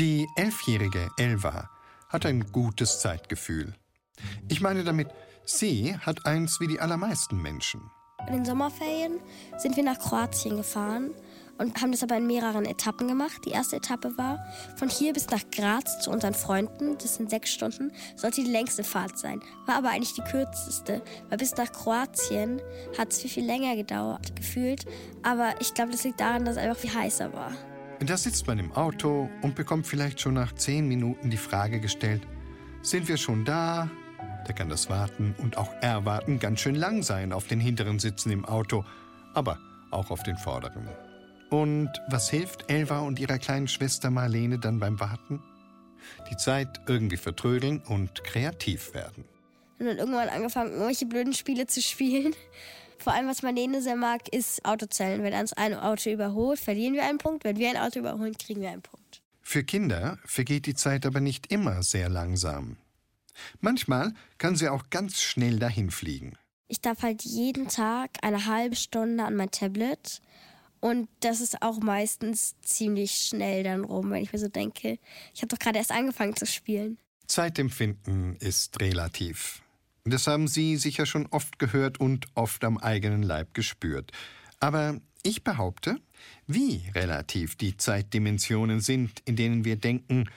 Die elfjährige Elva hat ein gutes Zeitgefühl. Ich meine damit, sie hat eins wie die allermeisten Menschen. In den Sommerferien sind wir nach Kroatien gefahren und haben das aber in mehreren Etappen gemacht. Die erste Etappe war von hier bis nach Graz zu unseren Freunden. Das sind sechs Stunden. Sollte die längste Fahrt sein. War aber eigentlich die kürzeste, weil bis nach Kroatien hat es viel, viel länger gedauert, gefühlt. Aber ich glaube, das liegt daran, dass es einfach viel heißer war. Da sitzt man im Auto und bekommt vielleicht schon nach zehn Minuten die Frage gestellt, sind wir schon da? Da kann das Warten und auch Erwarten ganz schön lang sein auf den hinteren Sitzen im Auto, aber auch auf den vorderen. Und was hilft Elva und ihrer kleinen Schwester Marlene dann beim Warten? Die Zeit irgendwie vertrödeln und kreativ werden. Und dann irgendwann angefangen, irgendwelche blöden Spiele zu spielen. Vor allem, was Marlene sehr mag, ist Autozellen. Wenn uns ein Auto überholt, verlieren wir einen Punkt. Wenn wir ein Auto überholen, kriegen wir einen Punkt. Für Kinder vergeht die Zeit aber nicht immer sehr langsam. Manchmal kann sie auch ganz schnell dahinfliegen. Ich darf halt jeden Tag eine halbe Stunde an mein Tablet und das ist auch meistens ziemlich schnell dann rum, wenn ich mir so denke, ich habe doch gerade erst angefangen zu spielen. Zeitempfinden ist relativ. Das haben Sie sicher schon oft gehört und oft am eigenen Leib gespürt. Aber ich behaupte, wie relativ die Zeitdimensionen sind, in denen wir denken,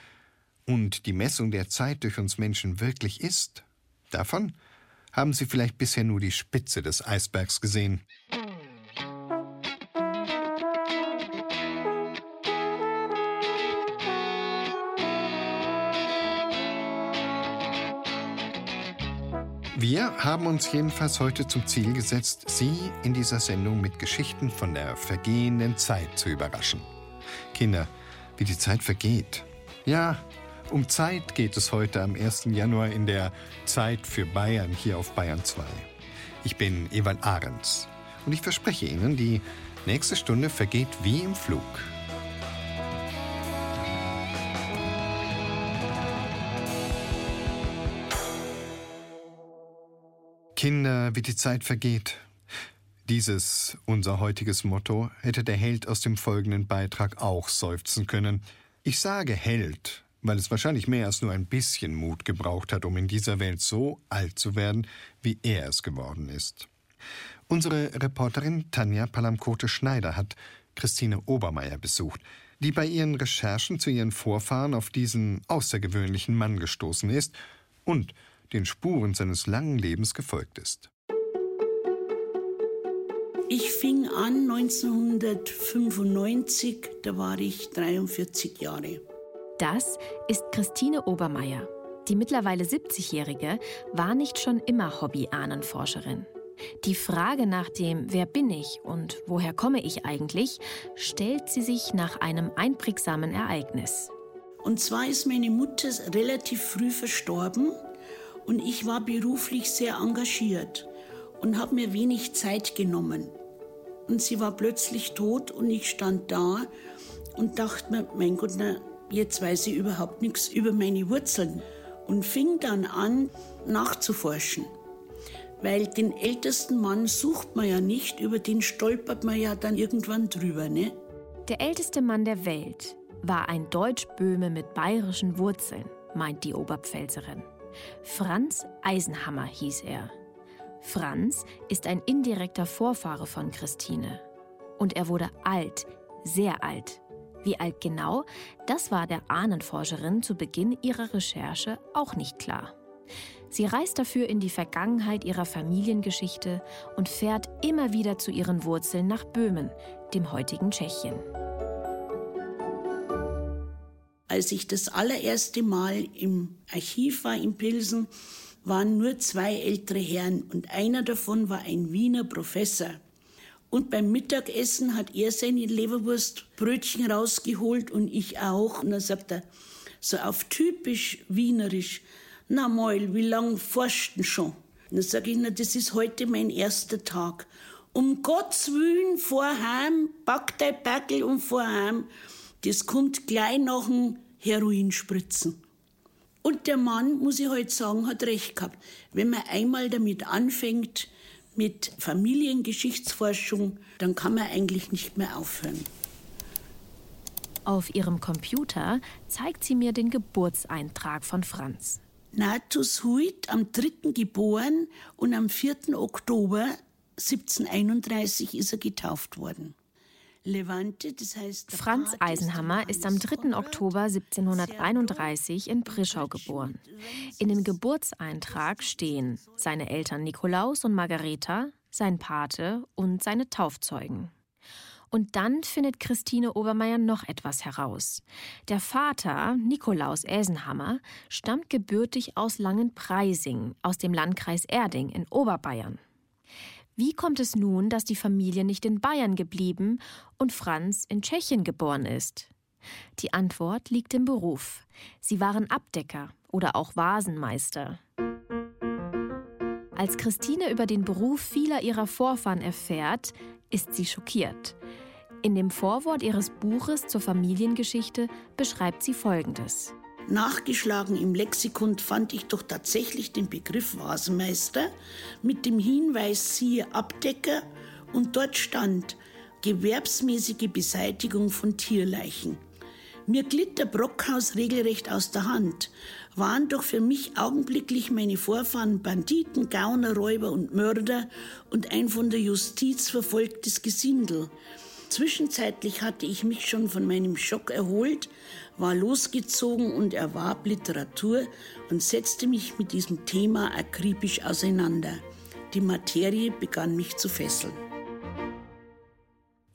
und die Messung der Zeit durch uns Menschen wirklich ist, davon haben Sie vielleicht bisher nur die Spitze des Eisbergs gesehen. Wir haben uns jedenfalls heute zum Ziel gesetzt, Sie in dieser Sendung mit Geschichten von der vergehenden Zeit zu überraschen. Kinder, wie die Zeit vergeht. Ja, um Zeit geht es heute am 1. Januar in der Zeit für Bayern hier auf Bayern 2. Ich bin Ewald Ahrens und ich verspreche Ihnen, die nächste Stunde vergeht wie im Flug. Kinder, wie die Zeit vergeht. Dieses, unser heutiges Motto, hätte der Held aus dem folgenden Beitrag auch seufzen können. Ich sage Held, weil es wahrscheinlich mehr als nur ein bisschen Mut gebraucht hat, um in dieser Welt so alt zu werden, wie er es geworden ist. Unsere Reporterin Tanja Palamkote-Schneider hat Christine Obermeier besucht, die bei ihren Recherchen zu ihren Vorfahren auf diesen außergewöhnlichen Mann gestoßen ist und den Spuren seines langen Lebens gefolgt ist. Ich fing an 1995, da war ich 43 Jahre. Das ist Christine Obermeier. Die mittlerweile 70-Jährige war nicht schon immer Hobby-Ahnenforscherin. Die Frage nach dem Wer bin ich und woher komme ich eigentlich, stellt sie sich nach einem einprägsamen Ereignis. Und zwar ist meine Mutter relativ früh verstorben und ich war beruflich sehr engagiert und habe mir wenig Zeit genommen. Und sie war plötzlich tot und ich stand da und dachte mir, mein Gott, na, jetzt weiß ich überhaupt nichts über meine Wurzeln. Und fing dann an, nachzuforschen. Weil den ältesten Mann sucht man ja nicht, über den stolpert man ja dann irgendwann drüber, ne? Der älteste Mann der Welt war ein Deutschböhme mit bayerischen Wurzeln, meint die Oberpfälzerin. Franz Eisenhammer hieß er. Franz ist ein indirekter Vorfahre von Christine. Und er wurde alt, sehr alt. Wie alt genau, das war der Ahnenforscherin zu Beginn ihrer Recherche auch nicht klar. Sie reist dafür in die Vergangenheit ihrer Familiengeschichte und fährt immer wieder zu ihren Wurzeln nach Böhmen, dem heutigen Tschechien. Als ich das allererste Mal im Archiv war in Pilsen, waren nur zwei ältere Herren und einer davon war ein Wiener Professor. Und beim Mittagessen hat er seine Leberwurstbrötchen rausgeholt und ich auch. Und dann sagt er, so auf typisch wienerisch, na Meul, wie lang forschten schon? Und dann sage ich, na, das ist heute mein erster Tag. Um Gottes Willen, vorheim, pack dein Backel und vorheim. Das kommt gleich nach dem Heroinspritzen. Und der Mann, muss ich heute halt sagen, hat recht gehabt. Wenn man einmal damit anfängt, mit Familiengeschichtsforschung, dann kann man eigentlich nicht mehr aufhören. Auf ihrem Computer zeigt sie mir den Geburtseintrag von Franz. Natus Huit am 3. geboren und am 4. Oktober 1731 ist er getauft worden. Franz Eisenhammer ist am 3. Oktober 1731 in Prischau geboren. In dem Geburtseintrag stehen seine Eltern Nikolaus und Margareta, sein Pate und seine Taufzeugen. Und dann findet Christine Obermeier noch etwas heraus. Der Vater, Nikolaus Eisenhammer, stammt gebürtig aus Langenpreising, aus dem Landkreis Erding in Oberbayern. Wie kommt es nun, dass die Familie nicht in Bayern geblieben und Franz in Tschechien geboren ist? Die Antwort liegt im Beruf. Sie waren Abdecker oder auch Vasenmeister. Als Christine über den Beruf vieler ihrer Vorfahren erfährt, ist sie schockiert. In dem Vorwort ihres Buches zur Familiengeschichte beschreibt sie Folgendes. Nachgeschlagen im Lexikon fand ich doch tatsächlich den Begriff Vasenmeister mit dem Hinweis siehe Abdecker und dort stand gewerbsmäßige Beseitigung von Tierleichen. Mir glitt der Brockhaus regelrecht aus der Hand. Waren doch für mich augenblicklich meine Vorfahren Banditen, Gauner, Räuber und Mörder und ein von der Justiz verfolgtes Gesindel. Zwischenzeitlich hatte ich mich schon von meinem Schock erholt, war losgezogen und erwarb Literatur und setzte mich mit diesem Thema akribisch auseinander. Die Materie begann mich zu fesseln.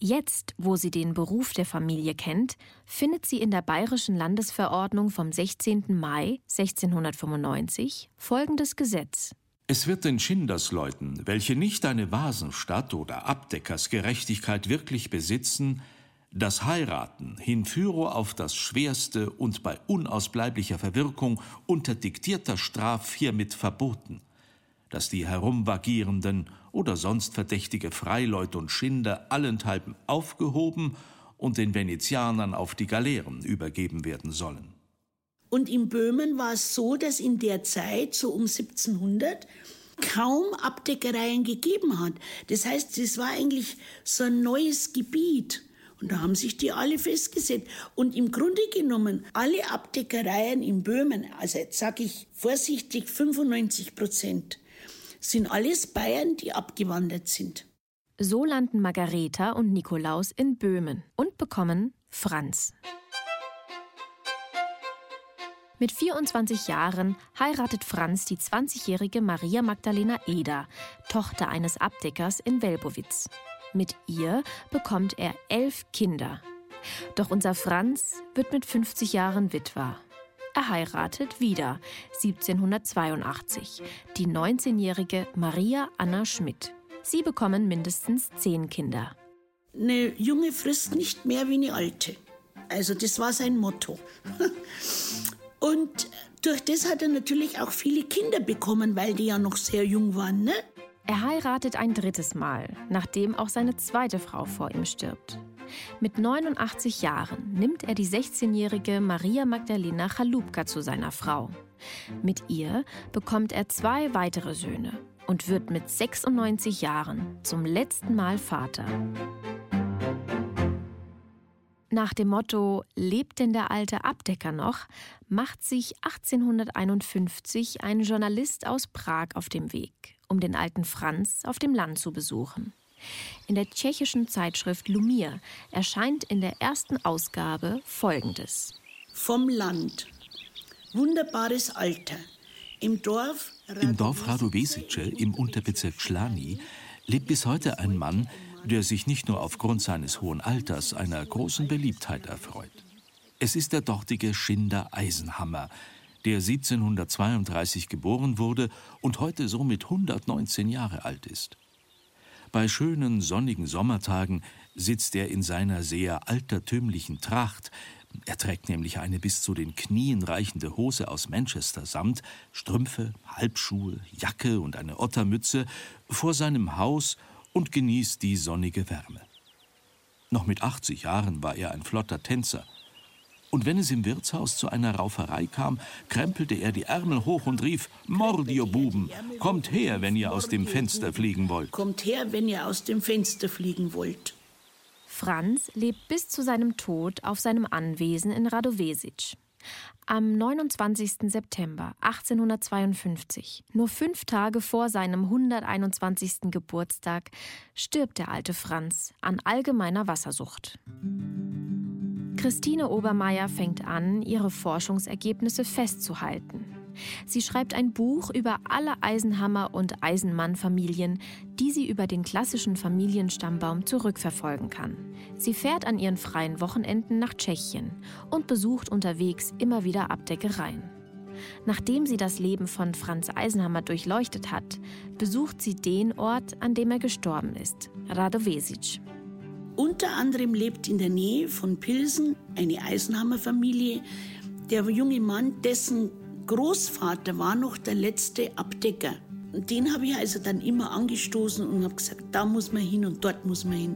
Jetzt, wo sie den Beruf der Familie kennt, findet sie in der Bayerischen Landesverordnung vom 16. Mai 1695 folgendes Gesetz. Es wird den Schindersleuten, welche nicht eine Vasenstadt oder Abdeckersgerechtigkeit wirklich besitzen, das Heiraten hinführo auf das Schwerste und bei unausbleiblicher Verwirkung unter diktierter Straf hiermit verboten, dass die herumvagierenden oder sonst verdächtige Freileute und Schinder allenthalben aufgehoben und den Venezianern auf die Galeeren übergeben werden sollen. Und in Böhmen war es so, dass in der Zeit, so um 1700, kaum Abdeckereien gegeben hat. Das heißt, es war eigentlich so ein neues Gebiet. Und da haben sich die alle festgesetzt. Und im Grunde genommen, alle Abdeckereien in Böhmen, also jetzt sage ich vorsichtig 95 Prozent, sind alles Bayern, die abgewandert sind. So landen Margareta und Nikolaus in Böhmen und bekommen Franz. Mit 24 Jahren heiratet Franz die 20-jährige Maria Magdalena Eder, Tochter eines Abdeckers in Welbowitz. Mit ihr bekommt er elf Kinder. Doch unser Franz wird mit 50 Jahren Witwer. Er heiratet wieder 1782 die 19-jährige Maria Anna Schmidt. Sie bekommen mindestens zehn Kinder. Eine junge frisst nicht mehr wie eine alte. Also das war sein Motto. Und durch das hat er natürlich auch viele Kinder bekommen, weil die ja noch sehr jung waren, ne? Er heiratet ein drittes Mal, nachdem auch seine zweite Frau vor ihm stirbt. Mit 89 Jahren nimmt er die 16-jährige Maria Magdalena Chalupka zu seiner Frau. Mit ihr bekommt er zwei weitere Söhne und wird mit 96 Jahren zum letzten Mal Vater. Nach dem Motto Lebt denn der alte Abdecker noch? macht sich 1851 ein Journalist aus Prag auf dem Weg, um den alten Franz auf dem Land zu besuchen. In der tschechischen Zeitschrift Lumir erscheint in der ersten Ausgabe Folgendes. Vom Land. Wunderbares Alter. Im Dorf, Im Dorf Radovesice im Unterbezirk Schlani lebt bis heute ein Mann, der sich nicht nur aufgrund seines hohen Alters einer großen Beliebtheit erfreut. Es ist der dortige Schinder Eisenhammer, der 1732 geboren wurde und heute somit 119 Jahre alt ist. Bei schönen sonnigen Sommertagen sitzt er in seiner sehr altertümlichen Tracht, er trägt nämlich eine bis zu den Knien reichende Hose aus Manchester Samt, Strümpfe, Halbschuhe, Jacke und eine Ottermütze vor seinem Haus und genießt die sonnige Wärme. Noch mit 80 Jahren war er ein flotter Tänzer. Und wenn es im Wirtshaus zu einer Rauferei kam, krempelte er die Ärmel hoch und rief: Mord, ihr Buben! Kommt her, wenn ihr aus dem Fenster fliegen wollt! Kommt her, wenn ihr aus dem Fenster fliegen wollt! Franz lebt bis zu seinem Tod auf seinem Anwesen in Radovesic. Am 29. September 1852, nur fünf Tage vor seinem 121. Geburtstag, stirbt der alte Franz an allgemeiner Wassersucht. Christine Obermeier fängt an, ihre Forschungsergebnisse festzuhalten. Sie schreibt ein Buch über alle Eisenhammer- und Eisenmann-Familien, die sie über den klassischen Familienstammbaum zurückverfolgen kann. Sie fährt an ihren freien Wochenenden nach Tschechien und besucht unterwegs immer wieder Abdeckereien. Nachdem sie das Leben von Franz Eisenhammer durchleuchtet hat, besucht sie den Ort, an dem er gestorben ist, Radovesic. Unter anderem lebt in der Nähe von Pilsen eine Eisenhammer-Familie. Der junge Mann, dessen Großvater war noch der letzte Abdecker. Und den habe ich also dann immer angestoßen und habe gesagt, da muss man hin und dort muss man hin.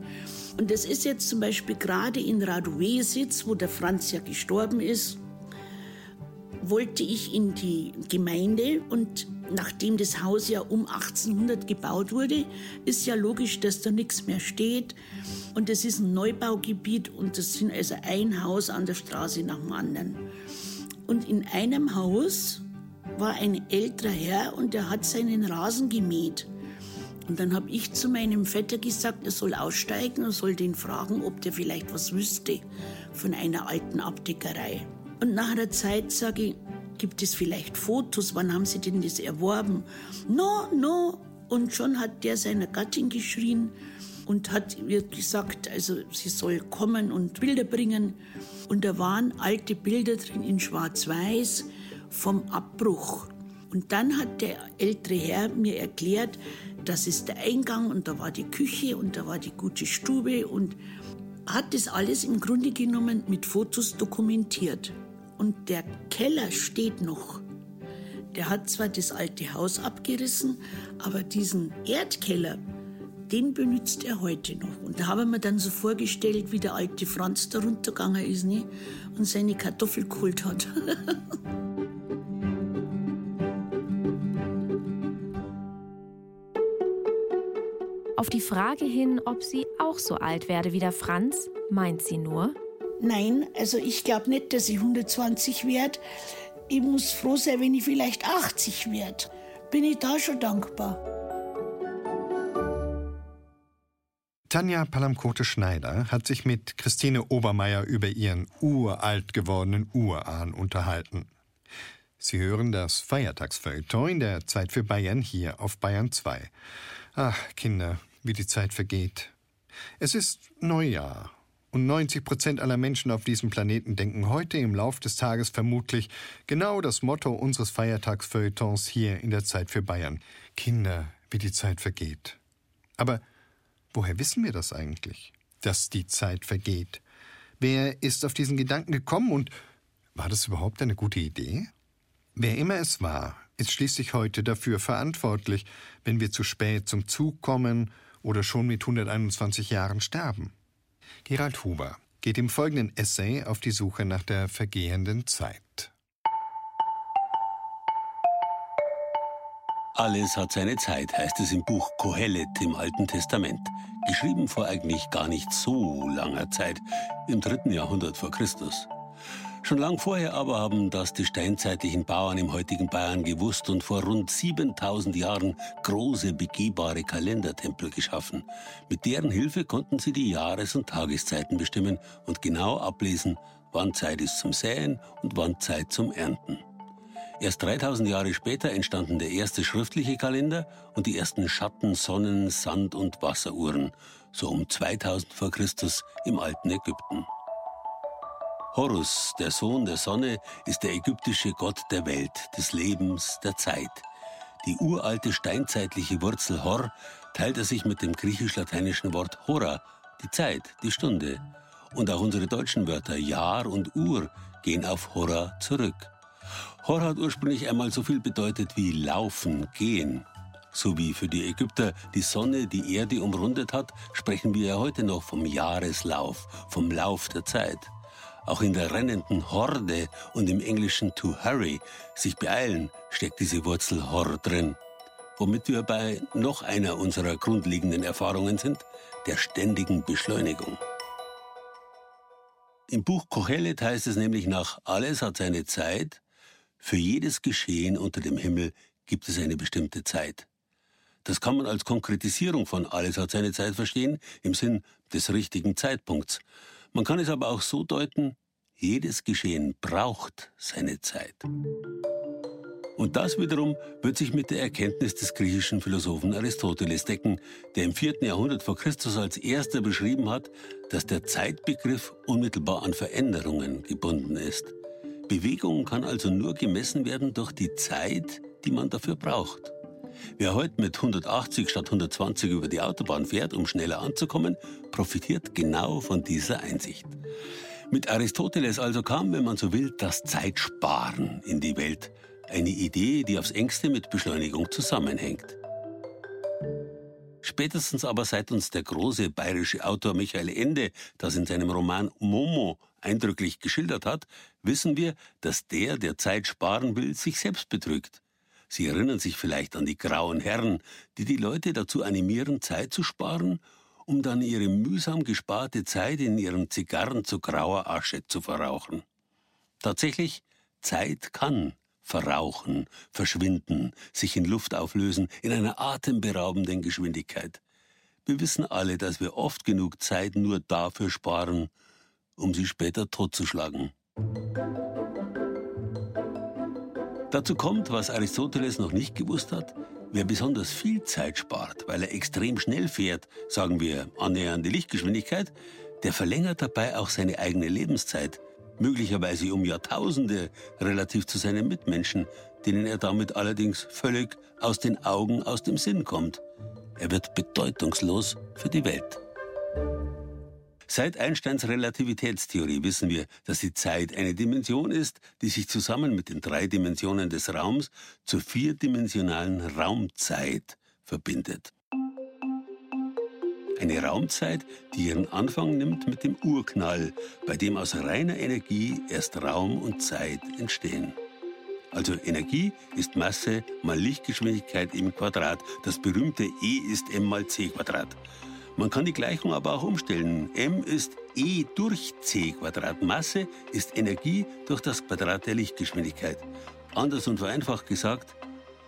Und das ist jetzt zum Beispiel gerade in Radowesitz, wo der Franz ja gestorben ist, wollte ich in die Gemeinde und nachdem das Haus ja um 1800 gebaut wurde, ist ja logisch, dass da nichts mehr steht. Und es ist ein Neubaugebiet und das sind also ein Haus an der Straße nach dem anderen. Und in einem Haus war ein älterer Herr und der hat seinen Rasen gemäht. Und dann habe ich zu meinem Vetter gesagt, er soll aussteigen und soll den fragen, ob der vielleicht was wüsste von einer alten Abdeckerei. Und nach einer Zeit sage ich, gibt es vielleicht Fotos? Wann haben Sie denn das erworben? No, no. Und schon hat der seiner Gattin geschrien und hat ihr gesagt, also sie soll kommen und Bilder bringen. Und da waren alte Bilder drin in Schwarz-Weiß vom Abbruch. Und dann hat der ältere Herr mir erklärt, das ist der Eingang und da war die Küche und da war die gute Stube und hat das alles im Grunde genommen mit Fotos dokumentiert. Und der Keller steht noch. Der hat zwar das alte Haus abgerissen, aber diesen Erdkeller, den benutzt er heute noch. Und da haben wir dann so vorgestellt, wie der alte Franz da runtergegangen ist ne? und seine Kartoffel geholt hat. Auf die Frage hin, ob sie auch so alt werde wie der Franz, meint sie nur. Nein, also ich glaube nicht, dass ich 120 werde. Ich muss froh sein, wenn ich vielleicht 80 werde. Bin ich da schon dankbar. Tanja Palamkote-Schneider hat sich mit Christine Obermeier über ihren uralt gewordenen Urahn unterhalten. Sie hören das Feiertagsfeuilleton in der Zeit für Bayern hier auf Bayern 2. Ach, Kinder, wie die Zeit vergeht. Es ist Neujahr und 90 Prozent aller Menschen auf diesem Planeten denken heute im Lauf des Tages vermutlich genau das Motto unseres Feiertagsfeuilletons hier in der Zeit für Bayern. Kinder, wie die Zeit vergeht. Aber Woher wissen wir das eigentlich, dass die Zeit vergeht? Wer ist auf diesen Gedanken gekommen und war das überhaupt eine gute Idee? Wer immer es war, ist schließlich heute dafür verantwortlich, wenn wir zu spät zum Zug kommen oder schon mit 121 Jahren sterben. Gerald Huber geht im folgenden Essay auf die Suche nach der vergehenden Zeit. Alles hat seine Zeit, heißt es im Buch Kohelet im Alten Testament. Geschrieben vor eigentlich gar nicht so langer Zeit, im dritten Jahrhundert vor Christus. Schon lang vorher aber haben das die steinzeitlichen Bauern im heutigen Bayern gewusst und vor rund 7000 Jahren große begehbare Kalendertempel geschaffen. Mit deren Hilfe konnten sie die Jahres- und Tageszeiten bestimmen und genau ablesen, wann Zeit ist zum Säen und wann Zeit zum Ernten. Erst 3000 Jahre später entstanden der erste schriftliche Kalender und die ersten Schatten-, Sonnen-, Sand- und Wasseruhren, so um 2000 vor Christus im alten Ägypten. Horus, der Sohn der Sonne, ist der ägyptische Gott der Welt, des Lebens, der Zeit. Die uralte steinzeitliche Wurzel Hor teilt er sich mit dem griechisch-lateinischen Wort Hora, die Zeit, die Stunde. Und auch unsere deutschen Wörter Jahr und Uhr gehen auf Hora zurück. Hor hat ursprünglich einmal so viel bedeutet wie laufen, gehen. So wie für die Ägypter die Sonne die Erde umrundet hat, sprechen wir ja heute noch vom Jahreslauf, vom Lauf der Zeit. Auch in der rennenden Horde und im englischen to hurry, sich beeilen, steckt diese Wurzel Hor drin. Womit wir bei noch einer unserer grundlegenden Erfahrungen sind, der ständigen Beschleunigung. Im Buch Kochelet heißt es nämlich nach Alles hat seine Zeit, für jedes Geschehen unter dem Himmel gibt es eine bestimmte Zeit. Das kann man als Konkretisierung von Alles hat seine Zeit verstehen, im Sinn des richtigen Zeitpunkts. Man kann es aber auch so deuten, jedes Geschehen braucht seine Zeit. Und das wiederum wird sich mit der Erkenntnis des griechischen Philosophen Aristoteles decken, der im 4. Jahrhundert vor Christus als erster beschrieben hat, dass der Zeitbegriff unmittelbar an Veränderungen gebunden ist. Bewegung kann also nur gemessen werden durch die Zeit, die man dafür braucht. Wer heute mit 180 statt 120 über die Autobahn fährt, um schneller anzukommen, profitiert genau von dieser Einsicht. Mit Aristoteles also kam, wenn man so will, das Zeitsparen in die Welt. Eine Idee, die aufs engste mit Beschleunigung zusammenhängt. Spätestens aber seit uns der große bayerische Autor Michael Ende das in seinem Roman Momo eindrücklich geschildert hat, wissen wir, dass der, der Zeit sparen will, sich selbst betrügt. Sie erinnern sich vielleicht an die grauen Herren, die die Leute dazu animieren, Zeit zu sparen, um dann ihre mühsam gesparte Zeit in ihren Zigarren zu grauer Asche zu verrauchen. Tatsächlich, Zeit kann verrauchen, verschwinden, sich in Luft auflösen, in einer atemberaubenden Geschwindigkeit. Wir wissen alle, dass wir oft genug Zeit nur dafür sparen, um sie später totzuschlagen. Dazu kommt, was Aristoteles noch nicht gewusst hat, wer besonders viel Zeit spart, weil er extrem schnell fährt, sagen wir annähernde Lichtgeschwindigkeit, der verlängert dabei auch seine eigene Lebenszeit, möglicherweise um Jahrtausende relativ zu seinen Mitmenschen, denen er damit allerdings völlig aus den Augen, aus dem Sinn kommt. Er wird bedeutungslos für die Welt. Seit Einsteins Relativitätstheorie wissen wir, dass die Zeit eine Dimension ist, die sich zusammen mit den drei Dimensionen des Raums zur vierdimensionalen Raumzeit verbindet. Eine Raumzeit, die ihren Anfang nimmt mit dem Urknall, bei dem aus reiner Energie erst Raum und Zeit entstehen. Also Energie ist Masse mal Lichtgeschwindigkeit im Quadrat. Das berühmte E ist m mal c Quadrat. Man kann die Gleichung aber auch umstellen. m ist E durch c Quadrat. Masse ist Energie durch das Quadrat der Lichtgeschwindigkeit. Anders und vereinfacht gesagt,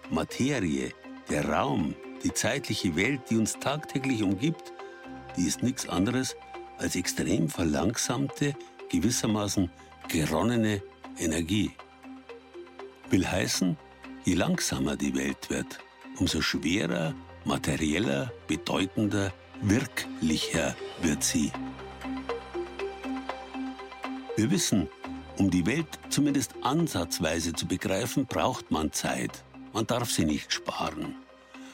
Materie, der Raum, die zeitliche Welt, die uns tagtäglich umgibt, die ist nichts anderes als extrem verlangsamte, gewissermaßen geronnene Energie. Will heißen, je langsamer die Welt wird, umso schwerer, materieller, bedeutender wirklicher wird sie. Wir wissen, um die Welt zumindest ansatzweise zu begreifen, braucht man Zeit. Man darf sie nicht sparen.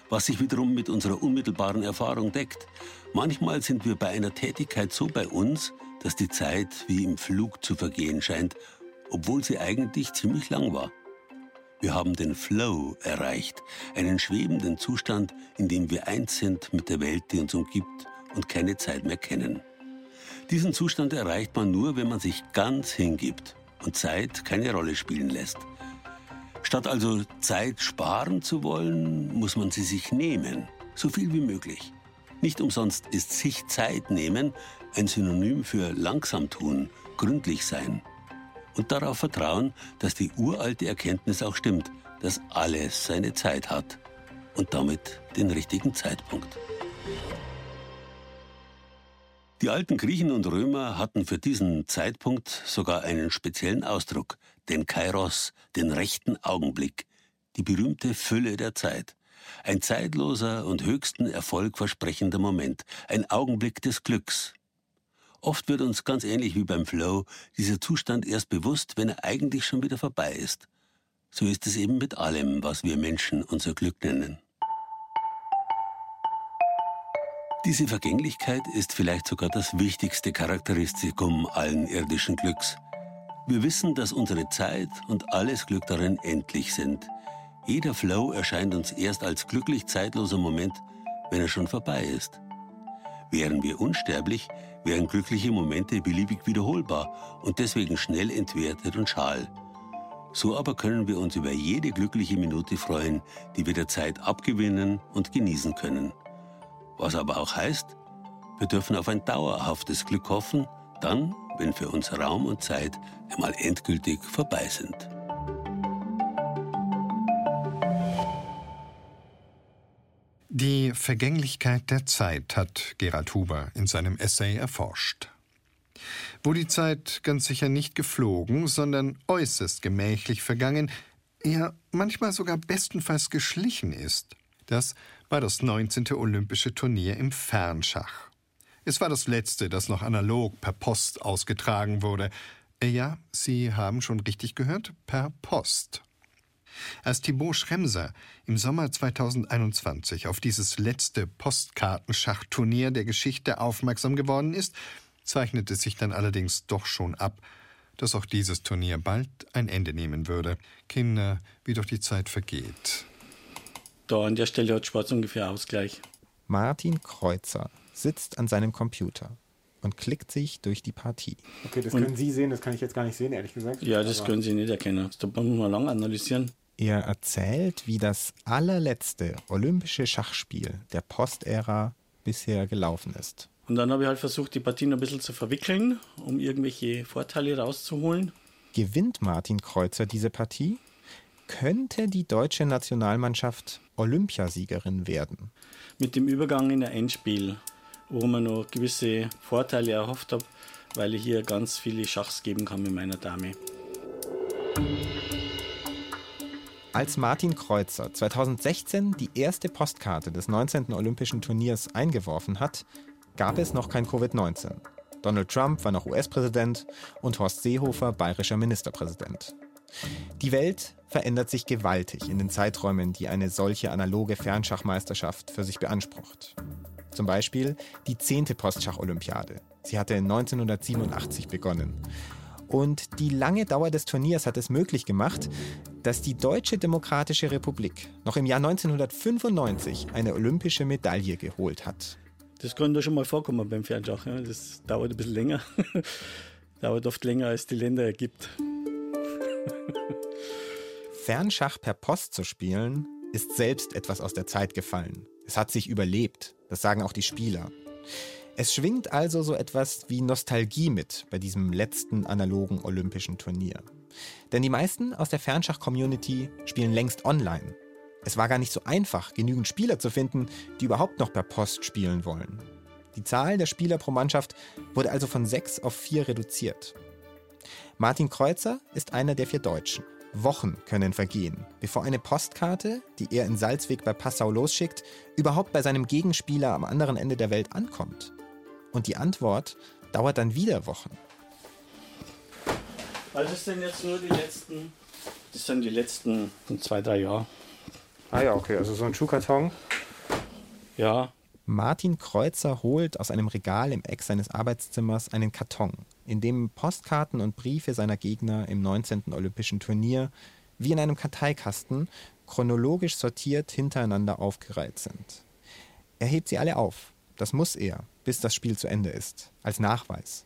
Was sich wiederum mit unserer unmittelbaren Erfahrung deckt. Manchmal sind wir bei einer Tätigkeit so bei uns, dass die Zeit wie im Flug zu vergehen scheint, obwohl sie eigentlich ziemlich lang war. Wir haben den Flow erreicht, einen schwebenden Zustand, in dem wir eins sind mit der Welt, die uns umgibt und keine Zeit mehr kennen. Diesen Zustand erreicht man nur, wenn man sich ganz hingibt und Zeit keine Rolle spielen lässt. Statt also Zeit sparen zu wollen, muss man sie sich nehmen, so viel wie möglich. Nicht umsonst ist sich Zeit nehmen ein Synonym für langsam tun, gründlich sein und darauf vertrauen, dass die uralte Erkenntnis auch stimmt, dass alles seine Zeit hat und damit den richtigen Zeitpunkt. Die alten Griechen und Römer hatten für diesen Zeitpunkt sogar einen speziellen Ausdruck, den Kairos, den rechten Augenblick, die berühmte Fülle der Zeit. Ein zeitloser und höchsten Erfolg versprechender Moment, ein Augenblick des Glücks, Oft wird uns ganz ähnlich wie beim Flow dieser Zustand erst bewusst, wenn er eigentlich schon wieder vorbei ist. So ist es eben mit allem, was wir Menschen unser Glück nennen. Diese Vergänglichkeit ist vielleicht sogar das wichtigste Charakteristikum allen irdischen Glücks. Wir wissen, dass unsere Zeit und alles Glück darin endlich sind. Jeder Flow erscheint uns erst als glücklich zeitloser Moment, wenn er schon vorbei ist. Wären wir unsterblich, wären glückliche Momente beliebig wiederholbar und deswegen schnell entwertet und schal. So aber können wir uns über jede glückliche Minute freuen, die wir der Zeit abgewinnen und genießen können. Was aber auch heißt, wir dürfen auf ein dauerhaftes Glück hoffen, dann, wenn für uns Raum und Zeit einmal endgültig vorbei sind. Die Vergänglichkeit der Zeit hat Gerald Huber in seinem Essay erforscht. Wo die Zeit ganz sicher nicht geflogen, sondern äußerst gemächlich vergangen, ja manchmal sogar bestenfalls geschlichen ist, das war das 19. Olympische Turnier im Fernschach. Es war das letzte, das noch analog per Post ausgetragen wurde. Ja, Sie haben schon richtig gehört, per Post. Als Thibaut Schremser im Sommer 2021 auf dieses letzte Postkartenschachturnier der Geschichte aufmerksam geworden ist, zeichnete sich dann allerdings doch schon ab, dass auch dieses Turnier bald ein Ende nehmen würde. Kinder, wie doch die Zeit vergeht. Da an der Stelle hat Schwarz ungefähr Ausgleich. Martin Kreuzer sitzt an seinem Computer und klickt sich durch die Partie. Okay, das können Sie sehen, das kann ich jetzt gar nicht sehen, ehrlich gesagt. Ja, das können Sie nicht erkennen. Da muss man lang analysieren. Er erzählt, wie das allerletzte olympische Schachspiel der Postära bisher gelaufen ist. Und dann habe ich halt versucht, die Partien ein bisschen zu verwickeln, um irgendwelche Vorteile rauszuholen. Gewinnt Martin Kreuzer diese Partie, könnte die deutsche Nationalmannschaft Olympiasiegerin werden. Mit dem Übergang in ein Endspiel, wo man noch gewisse Vorteile erhofft habe, weil ich hier ganz viele Schachs geben kann mit meiner Dame. Als Martin Kreuzer 2016 die erste Postkarte des 19. Olympischen Turniers eingeworfen hat, gab es noch kein Covid-19. Donald Trump war noch US-Präsident und Horst Seehofer bayerischer Ministerpräsident. Die Welt verändert sich gewaltig in den Zeiträumen, die eine solche analoge Fernschachmeisterschaft für sich beansprucht. Zum Beispiel die 10. Postschach-Olympiade. Sie hatte 1987 begonnen. Und die lange Dauer des Turniers hat es möglich gemacht, dass die Deutsche Demokratische Republik noch im Jahr 1995 eine olympische Medaille geholt hat. Das könnte schon mal vorkommen beim Fernschach. Ja. Das dauert ein bisschen länger. dauert oft länger, als die Länder ergibt. Fernschach per Post zu spielen, ist selbst etwas aus der Zeit gefallen. Es hat sich überlebt, das sagen auch die Spieler. Es schwingt also so etwas wie Nostalgie mit bei diesem letzten analogen olympischen Turnier. Denn die meisten aus der Fernschach-Community spielen längst online. Es war gar nicht so einfach, genügend Spieler zu finden, die überhaupt noch per Post spielen wollen. Die Zahl der Spieler pro Mannschaft wurde also von sechs auf vier reduziert. Martin Kreuzer ist einer der vier Deutschen. Wochen können vergehen, bevor eine Postkarte, die er in Salzweg bei Passau losschickt, überhaupt bei seinem Gegenspieler am anderen Ende der Welt ankommt. Und die Antwort dauert dann wieder Wochen. Also das sind jetzt nur die letzten, das sind die letzten zwei, drei Jahre. Ah ja, okay, also so ein Schuhkarton. Ja. Martin Kreuzer holt aus einem Regal im Eck seines Arbeitszimmers einen Karton, in dem Postkarten und Briefe seiner Gegner im 19. Olympischen Turnier wie in einem Karteikasten chronologisch sortiert hintereinander aufgereiht sind. Er hebt sie alle auf. Das muss er, bis das Spiel zu Ende ist, als Nachweis.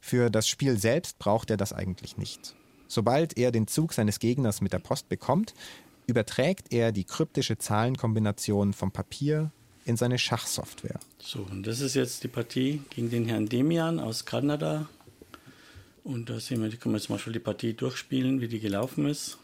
Für das Spiel selbst braucht er das eigentlich nicht. Sobald er den Zug seines Gegners mit der Post bekommt, überträgt er die kryptische Zahlenkombination vom Papier in seine Schachsoftware. So, und das ist jetzt die Partie gegen den Herrn Demian aus Kanada. Und da sehen wir, können wir jetzt mal schon die Partie durchspielen, wie die gelaufen ist.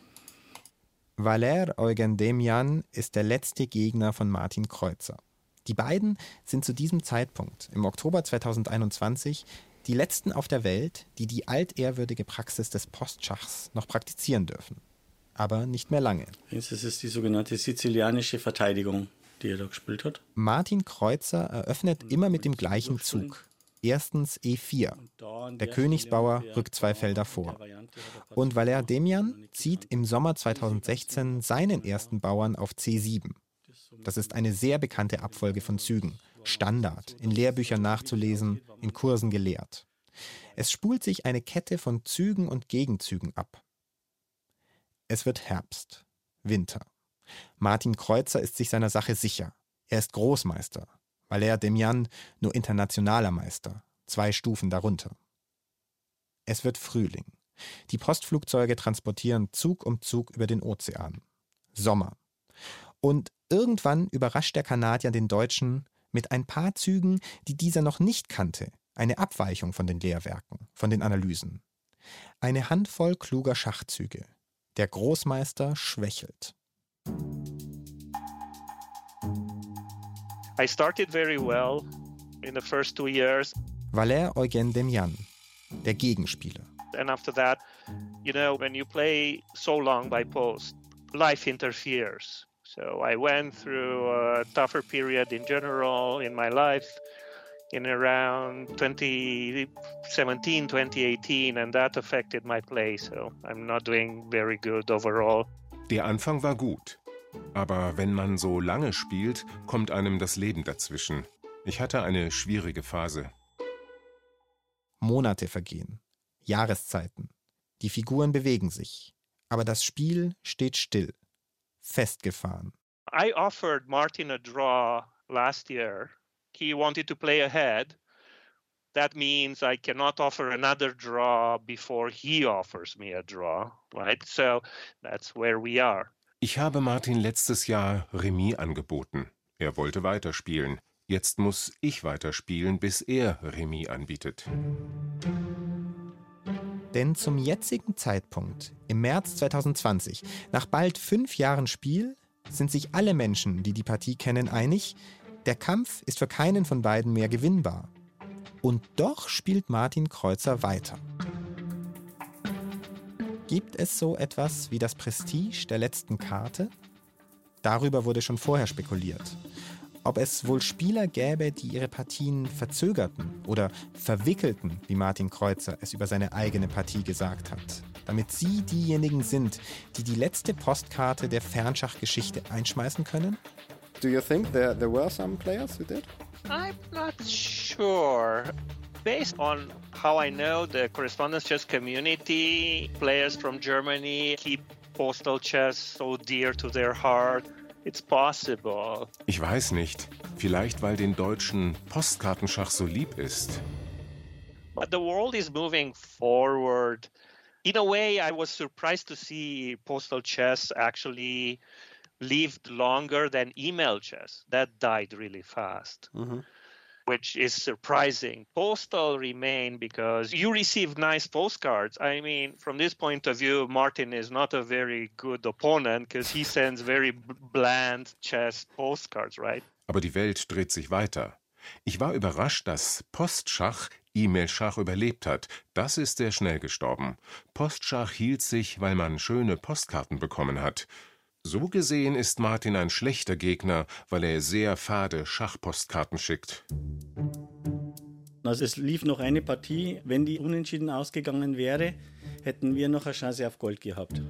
Valer Eugen Demian ist der letzte Gegner von Martin Kreuzer. Die beiden sind zu diesem Zeitpunkt, im Oktober 2021, die letzten auf der Welt, die die altehrwürdige Praxis des Postschachs noch praktizieren dürfen. Aber nicht mehr lange. Das ist die sogenannte sizilianische Verteidigung, die er da gespielt hat. Martin Kreuzer eröffnet immer mit dem gleichen Zug. Erstens E4. Der Königsbauer rückt zwei Felder vor. Und Valer Demian zieht im Sommer 2016 seinen ersten Bauern auf C7. Das ist eine sehr bekannte Abfolge von Zügen. Standard, in Lehrbüchern nachzulesen, in Kursen gelehrt. Es spult sich eine Kette von Zügen und Gegenzügen ab. Es wird Herbst, Winter. Martin Kreuzer ist sich seiner Sache sicher. Er ist Großmeister. Valère Demian nur internationaler Meister, zwei Stufen darunter. Es wird Frühling. Die Postflugzeuge transportieren Zug um Zug über den Ozean. Sommer. Und irgendwann überrascht der Kanadier den Deutschen mit ein paar Zügen, die dieser noch nicht kannte, Eine Abweichung von den Lehrwerken, von den Analysen. Eine Handvoll kluger Schachzüge. Der Großmeister schwächelt. I started very well in the first two years. Valère Eugen Demian, der Gegenspieler. And after that, you know, when you play so long by post, life interferes. So I went through a tougher period in general in my life in around 2017, 2018, and that affected my play. So I'm not doing very good overall. Der Anfang war gut. Aber wenn man so lange spielt, kommt einem das Leben dazwischen. Ich hatte eine schwierige Phase. Monate vergehen, Jahreszeiten. Die Figuren bewegen sich, aber das Spiel steht still, festgefahren. I offered Martin a draw last year. He wanted to play ahead. That means I cannot offer another draw before he offers me a draw, right? So that's where we are. Ich habe Martin letztes Jahr Remis angeboten. Er wollte weiterspielen. Jetzt muss ich weiterspielen, bis er Remis anbietet. Denn zum jetzigen Zeitpunkt, im März 2020, nach bald fünf Jahren Spiel, sind sich alle Menschen, die die Partie kennen, einig, der Kampf ist für keinen von beiden mehr gewinnbar. Und doch spielt Martin Kreuzer weiter. Gibt es so etwas wie das Prestige der letzten Karte? Darüber wurde schon vorher spekuliert. Ob es wohl Spieler gäbe, die ihre Partien verzögerten oder verwickelten, wie Martin Kreuzer es über seine eigene Partie gesagt hat, damit sie diejenigen sind, die die letzte Postkarte der Fernschachgeschichte einschmeißen können? Do you think there, there were some players who did? I'm not sure. Based on how I know the correspondence chess community, players from Germany keep postal chess so dear to their heart. It's possible. Ich weiß nicht. Vielleicht, weil den Deutschen Postkartenschach so lieb ist. But the world is moving forward. In a way, I was surprised to see postal chess actually lived longer than email chess. That died really fast. Mhm. Which is surprising. Postal remain because you receive nice postcards. I mean, from this point of view, Martin is not a very good opponent because he sends very bland chess postcards, right? Aber die Welt dreht sich weiter. Ich war überrascht, dass Postschach E-Mail-Schach überlebt hat. Das ist sehr schnell gestorben. Postschach hielt sich, weil man schöne Postkarten bekommen hat. So gesehen ist Martin ein schlechter Gegner, weil er sehr fade Schachpostkarten schickt. Also es lief noch eine Partie. Wenn die unentschieden ausgegangen wäre, hätten wir noch eine Chance auf Gold gehabt.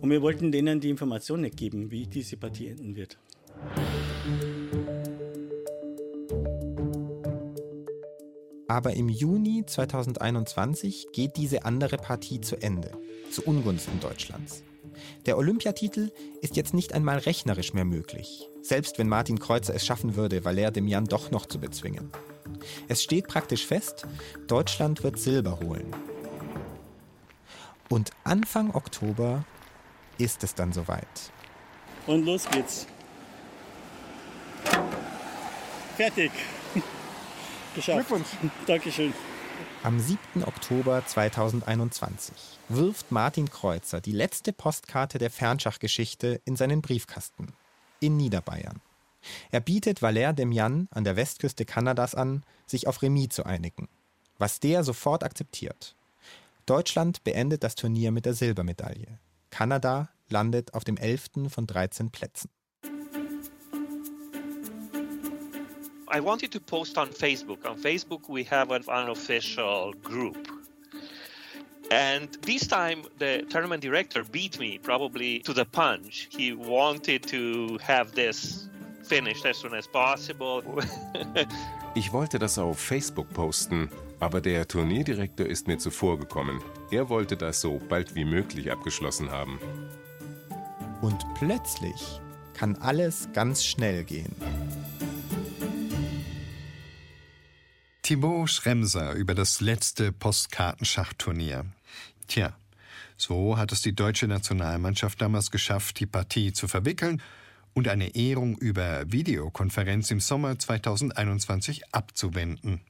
Und wir wollten denen die Information nicht geben, wie diese Partie enden wird. Aber im Juni 2021 geht diese andere Partie zu Ende, zu Ungunsten Deutschlands. Der Olympiatitel ist jetzt nicht einmal rechnerisch mehr möglich, selbst wenn Martin Kreuzer es schaffen würde, Valère Demian doch noch zu bezwingen. Es steht praktisch fest, Deutschland wird Silber holen. Und Anfang Oktober ist es dann soweit. Und los geht's. Fertig. Geschafft. Glückwunsch. Dankeschön. Am 7. Oktober 2021 wirft Martin Kreuzer die letzte Postkarte der Fernschachgeschichte in seinen Briefkasten in Niederbayern. Er bietet Valère Demian an der Westküste Kanadas an, sich auf Remis zu einigen, was der sofort akzeptiert. Deutschland beendet das Turnier mit der Silbermedaille. Kanada landet auf dem 11. von 13 Plätzen. I wanted to post on Facebook. On Facebook, we have an unofficial group. And this time, the tournament director beat me probably to the punch. He wanted to have this finished as soon as possible. Ich wollte das auf Facebook posten, aber der Turnierdirektor ist mir zuvor gekommen. Er wollte das so bald wie möglich abgeschlossen haben. Und plötzlich kann alles ganz schnell gehen. Thibaut Schremser über das letzte Postkartenschachturnier. Tja, so hat es die deutsche Nationalmannschaft damals geschafft, die Partie zu verwickeln und eine Ehrung über Videokonferenz im Sommer 2021 abzuwenden.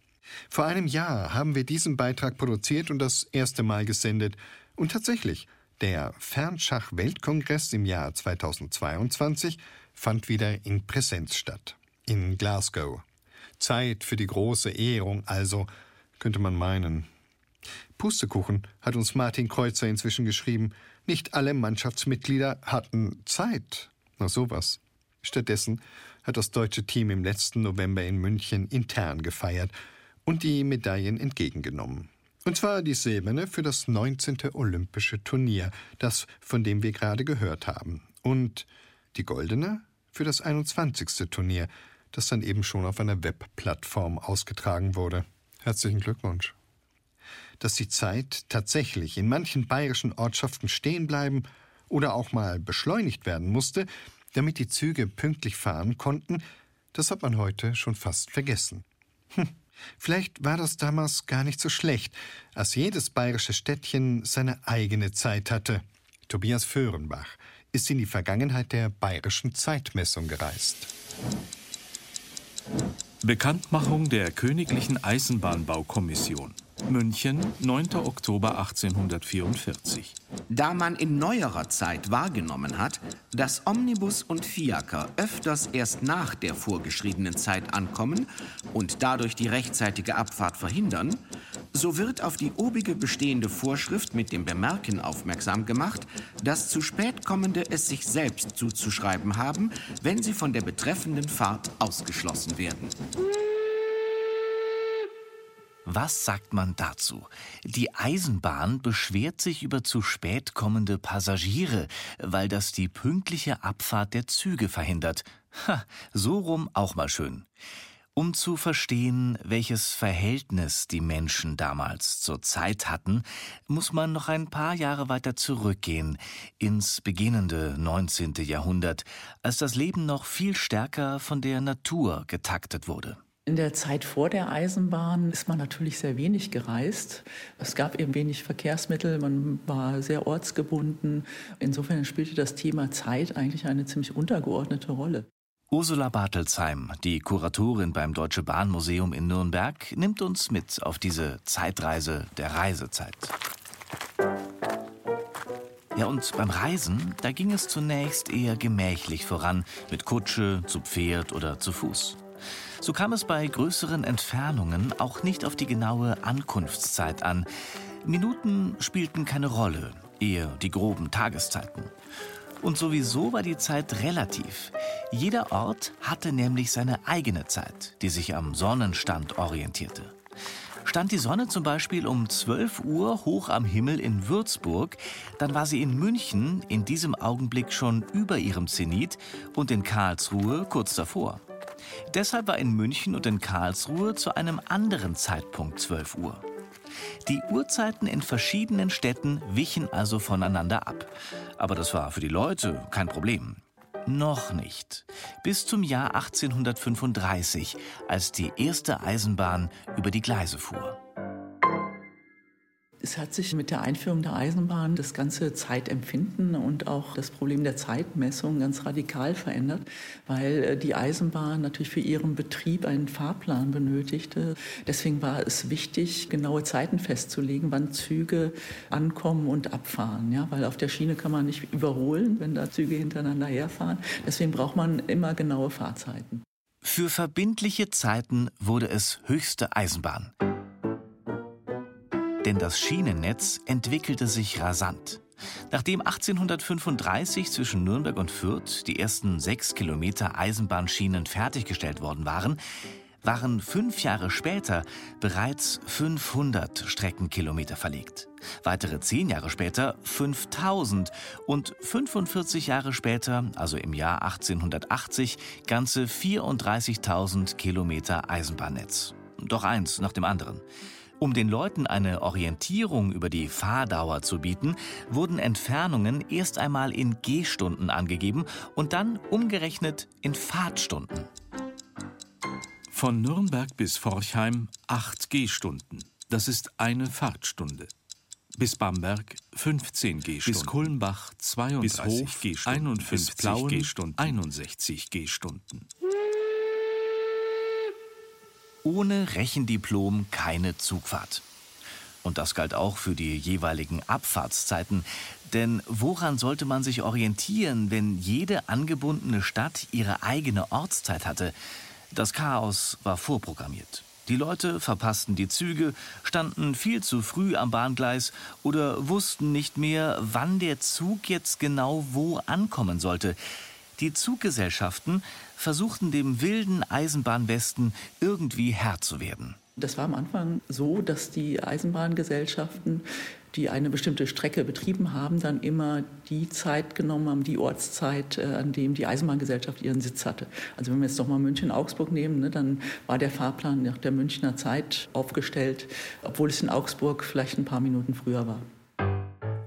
Vor einem Jahr haben wir diesen Beitrag produziert und das erste Mal gesendet. Und tatsächlich, der Fernschach-Weltkongress im Jahr 2022 fand wieder in Präsenz statt. In Glasgow. Zeit für die große Ehrung, also, könnte man meinen. Pustekuchen hat uns Martin Kreuzer inzwischen geschrieben, nicht alle Mannschaftsmitglieder hatten Zeit. Na sowas. Stattdessen hat das deutsche Team im letzten November in München intern gefeiert und die Medaillen entgegengenommen. Und zwar die silberne für das 19. Olympische Turnier, das von dem wir gerade gehört haben. Und die goldene für das 21. Turnier, das dann eben schon auf einer Webplattform ausgetragen wurde. Herzlichen Glückwunsch. Dass die Zeit tatsächlich in manchen bayerischen Ortschaften stehen bleiben oder auch mal beschleunigt werden musste, damit die Züge pünktlich fahren konnten, das hat man heute schon fast vergessen. Hm. Vielleicht war das damals gar nicht so schlecht, als jedes bayerische Städtchen seine eigene Zeit hatte. Tobias Föhrenbach ist in die Vergangenheit der bayerischen Zeitmessung gereist. Bekanntmachung der Königlichen Eisenbahnbaukommission. München, 9. Oktober 1844. Da man in neuerer Zeit wahrgenommen hat, dass Omnibus und Fiaker öfters erst nach der vorgeschriebenen Zeit ankommen und dadurch die rechtzeitige Abfahrt verhindern, so wird auf die obige bestehende Vorschrift mit dem Bemerken aufmerksam gemacht, dass zu spät kommende es sich selbst zuzuschreiben haben, wenn sie von der betreffenden Fahrt ausgeschlossen werden. Was sagt man dazu? Die Eisenbahn beschwert sich über zu spät kommende Passagiere, weil das die pünktliche Abfahrt der Züge verhindert. Ha, so rum auch mal schön. Um zu verstehen, welches Verhältnis die Menschen damals zur Zeit hatten, muss man noch ein paar Jahre weiter zurückgehen, ins beginnende 19. Jahrhundert, als das Leben noch viel stärker von der Natur getaktet wurde. In der Zeit vor der Eisenbahn ist man natürlich sehr wenig gereist. Es gab eben wenig Verkehrsmittel, man war sehr ortsgebunden. Insofern spielte das Thema Zeit eigentlich eine ziemlich untergeordnete Rolle. Ursula Bartelsheim, die Kuratorin beim Deutsche Bahnmuseum in Nürnberg, nimmt uns mit auf diese Zeitreise der Reisezeit. Ja, und beim Reisen, da ging es zunächst eher gemächlich voran, mit Kutsche, zu Pferd oder zu Fuß. So kam es bei größeren Entfernungen auch nicht auf die genaue Ankunftszeit an. Minuten spielten keine Rolle, eher die groben Tageszeiten. Und sowieso war die Zeit relativ. Jeder Ort hatte nämlich seine eigene Zeit, die sich am Sonnenstand orientierte. Stand die Sonne zum Beispiel um 12 Uhr hoch am Himmel in Würzburg, dann war sie in München in diesem Augenblick schon über ihrem Zenit und in Karlsruhe kurz davor. Deshalb war in München und in Karlsruhe zu einem anderen Zeitpunkt 12 Uhr. Die Uhrzeiten in verschiedenen Städten wichen also voneinander ab. Aber das war für die Leute kein Problem. Noch nicht. Bis zum Jahr 1835, als die erste Eisenbahn über die Gleise fuhr. Es hat sich mit der Einführung der Eisenbahn das ganze Zeitempfinden und auch das Problem der Zeitmessung ganz radikal verändert, weil äh, die Eisenbahn natürlich für ihren Betrieb einen Fahrplan benötigte. Deswegen war es wichtig, genaue Zeiten festzulegen, wann Züge ankommen und abfahren. Ja, weil auf der Schiene kann man nicht überholen, wenn da Züge hintereinander herfahren. Deswegen braucht man immer genaue Fahrzeiten. Für verbindliche Zeiten wurde es höchste Eisenbahn. Denn das Schienennetz entwickelte sich rasant. Nachdem 1835 zwischen Nürnberg und Fürth die ersten sechs Kilometer Eisenbahnschienen fertiggestellt worden waren, waren fünf Jahre später bereits 500 Streckenkilometer verlegt. Weitere zehn Jahre später 5000 und 45 Jahre später, also im Jahr 1880, ganze 34.000 Kilometer Eisenbahnnetz. Doch eins nach dem anderen. Um den Leuten eine Orientierung über die Fahrdauer zu bieten, wurden Entfernungen erst einmal in Gehstunden angegeben und dann umgerechnet in Fahrtstunden. Von Nürnberg bis Forchheim 8 Gehstunden. Das ist eine Fahrtstunde. Bis Bamberg 15 Gehstunden. Bis Kulmbach 32 bis Hof Gehstunden. 51 bis Plauen Gehstunden. 61 Gehstunden. Ohne Rechendiplom keine Zugfahrt. Und das galt auch für die jeweiligen Abfahrtszeiten. Denn woran sollte man sich orientieren, wenn jede angebundene Stadt ihre eigene Ortszeit hatte? Das Chaos war vorprogrammiert. Die Leute verpassten die Züge, standen viel zu früh am Bahngleis oder wussten nicht mehr, wann der Zug jetzt genau wo ankommen sollte. Die Zuggesellschaften versuchten dem wilden Eisenbahnwesten irgendwie Herr zu werden. Das war am Anfang so, dass die Eisenbahngesellschaften, die eine bestimmte Strecke betrieben haben, dann immer die Zeit genommen haben, die Ortszeit, äh, an dem die Eisenbahngesellschaft ihren Sitz hatte. Also wenn wir jetzt doch mal München-Augsburg nehmen, ne, dann war der Fahrplan nach der Münchner Zeit aufgestellt, obwohl es in Augsburg vielleicht ein paar Minuten früher war.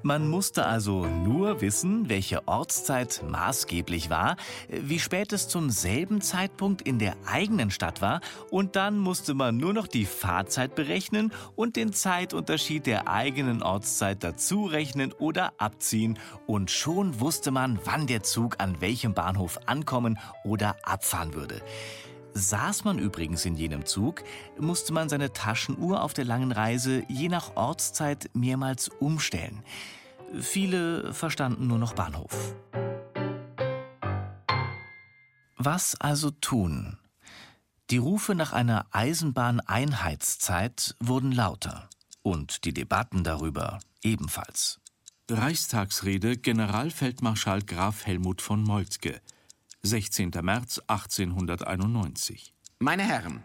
Man musste also nur wissen, welche Ortszeit maßgeblich war, wie spät es zum selben Zeitpunkt in der eigenen Stadt war und dann musste man nur noch die Fahrzeit berechnen und den Zeitunterschied der eigenen Ortszeit dazu rechnen oder abziehen und schon wusste man, wann der Zug an welchem Bahnhof ankommen oder abfahren würde. Saß man übrigens in jenem Zug, musste man seine Taschenuhr auf der langen Reise je nach Ortszeit mehrmals umstellen. Viele verstanden nur noch Bahnhof. Was also tun? Die Rufe nach einer Eisenbahneinheitszeit wurden lauter und die Debatten darüber ebenfalls. Reichstagsrede Generalfeldmarschall Graf Helmut von Moltke, 16. März 1891. Meine Herren,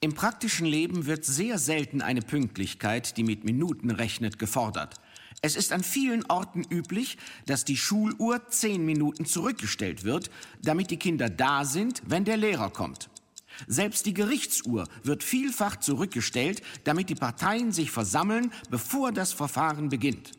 im praktischen Leben wird sehr selten eine Pünktlichkeit, die mit Minuten rechnet, gefordert. Es ist an vielen Orten üblich, dass die Schuluhr zehn Minuten zurückgestellt wird, damit die Kinder da sind, wenn der Lehrer kommt. Selbst die Gerichtsuhr wird vielfach zurückgestellt, damit die Parteien sich versammeln, bevor das Verfahren beginnt.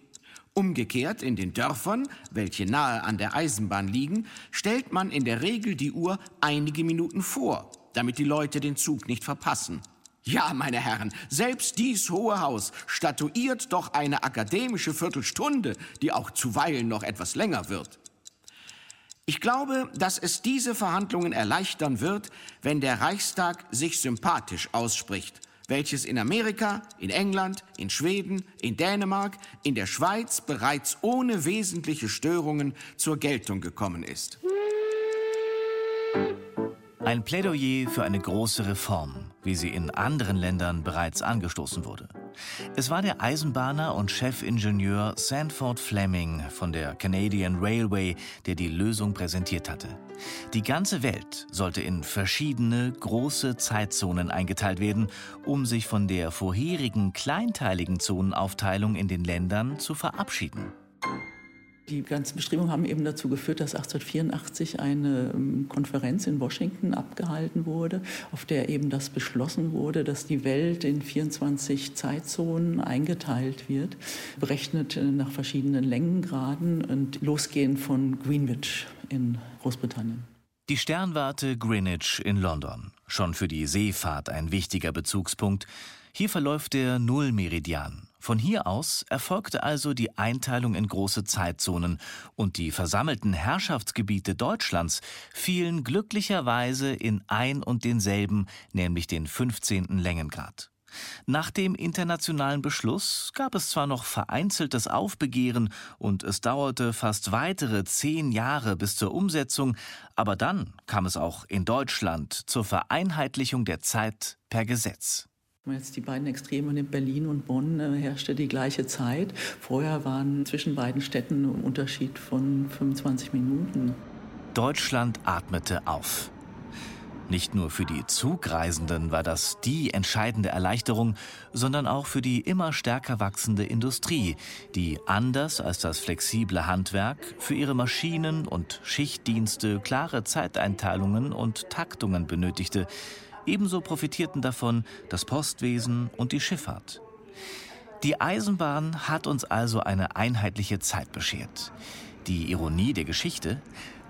Umgekehrt in den Dörfern, welche nahe an der Eisenbahn liegen, stellt man in der Regel die Uhr einige Minuten vor, damit die Leute den Zug nicht verpassen. Ja, meine Herren, selbst dies Hohe Haus statuiert doch eine akademische Viertelstunde, die auch zuweilen noch etwas länger wird. Ich glaube, dass es diese Verhandlungen erleichtern wird, wenn der Reichstag sich sympathisch ausspricht, welches in Amerika, in England, in Schweden, in Dänemark, in der Schweiz bereits ohne wesentliche Störungen zur Geltung gekommen ist. Ein Plädoyer für eine große Reform, wie sie in anderen Ländern bereits angestoßen wurde. Es war der Eisenbahner und Chefingenieur Sanford Fleming von der Canadian Railway, der die Lösung präsentiert hatte. Die ganze Welt sollte in verschiedene große Zeitzonen eingeteilt werden, um sich von der vorherigen kleinteiligen Zonenaufteilung in den Ländern zu verabschieden. Die ganzen Bestrebungen haben eben dazu geführt, dass 1884 eine ähm, Konferenz in Washington abgehalten wurde, auf der eben das beschlossen wurde, dass die Welt in 24 Zeitzonen eingeteilt wird, berechnet äh, nach verschiedenen Längengraden und losgehend von Greenwich in Großbritannien. Die Sternwarte Greenwich in London, schon für die Seefahrt ein wichtiger Bezugspunkt. Hier verläuft der Nullmeridian, von hier aus erfolgte also die Einteilung in große Zeitzonen und die versammelten Herrschaftsgebiete Deutschlands fielen glücklicherweise in ein und denselben, nämlich den 15. Längengrad. Nach dem internationalen Beschluss gab es zwar noch vereinzeltes Aufbegehren und es dauerte fast weitere zehn Jahre bis zur Umsetzung, aber dann kam es auch in Deutschland zur Vereinheitlichung der Zeit per Gesetz. Wenn man jetzt die beiden Extreme nimmt, Berlin und Bonn, äh, herrschte die gleiche Zeit. Vorher waren zwischen beiden Städten ein Unterschied von 25 Minuten. Deutschland atmete auf. Nicht nur für die Zugreisenden war das die entscheidende Erleichterung, sondern auch für die immer stärker wachsende Industrie, die anders als das flexible Handwerk für ihre Maschinen und Schichtdienste klare Zeiteinteilungen und Taktungen benötigte, Ebenso profitierten davon das Postwesen und die Schifffahrt. Die Eisenbahn hat uns also eine einheitliche Zeit beschert. Die Ironie der Geschichte,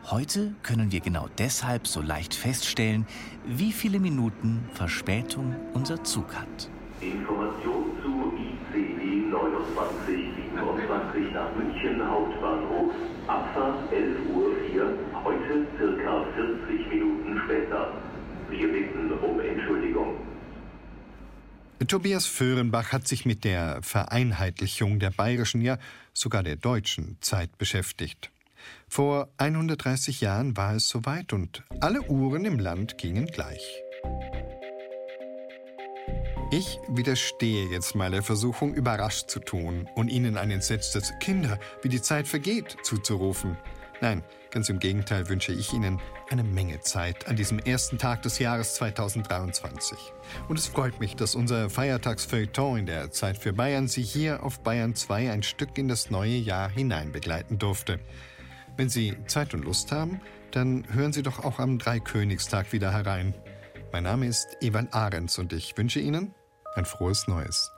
heute können wir genau deshalb so leicht feststellen, wie viele Minuten Verspätung unser Zug hat. Information zu ICE 2927 nach München Hauptbahnhof. Abfahrt 11.04 Uhr, heute circa 40 Minuten später. Wir bitten um Entschuldigung. Tobias Föhrenbach hat sich mit der Vereinheitlichung der bayerischen, ja sogar der deutschen Zeit beschäftigt. Vor 130 Jahren war es soweit und alle Uhren im Land gingen gleich. Ich widerstehe jetzt mal der Versuchung, überrascht zu tun und Ihnen ein entsetztes Kinder, wie die Zeit vergeht, zuzurufen. Nein, ganz im Gegenteil wünsche ich Ihnen eine Menge Zeit an diesem ersten Tag des Jahres 2023. Und es freut mich, dass unser Feiertagsfeuilleton in der Zeit für Bayern Sie hier auf Bayern 2 ein Stück in das neue Jahr hinein begleiten durfte. Wenn Sie Zeit und Lust haben, dann hören Sie doch auch am Dreikönigstag wieder herein. Mein Name ist Evan Ahrens und ich wünsche Ihnen ein frohes Neues.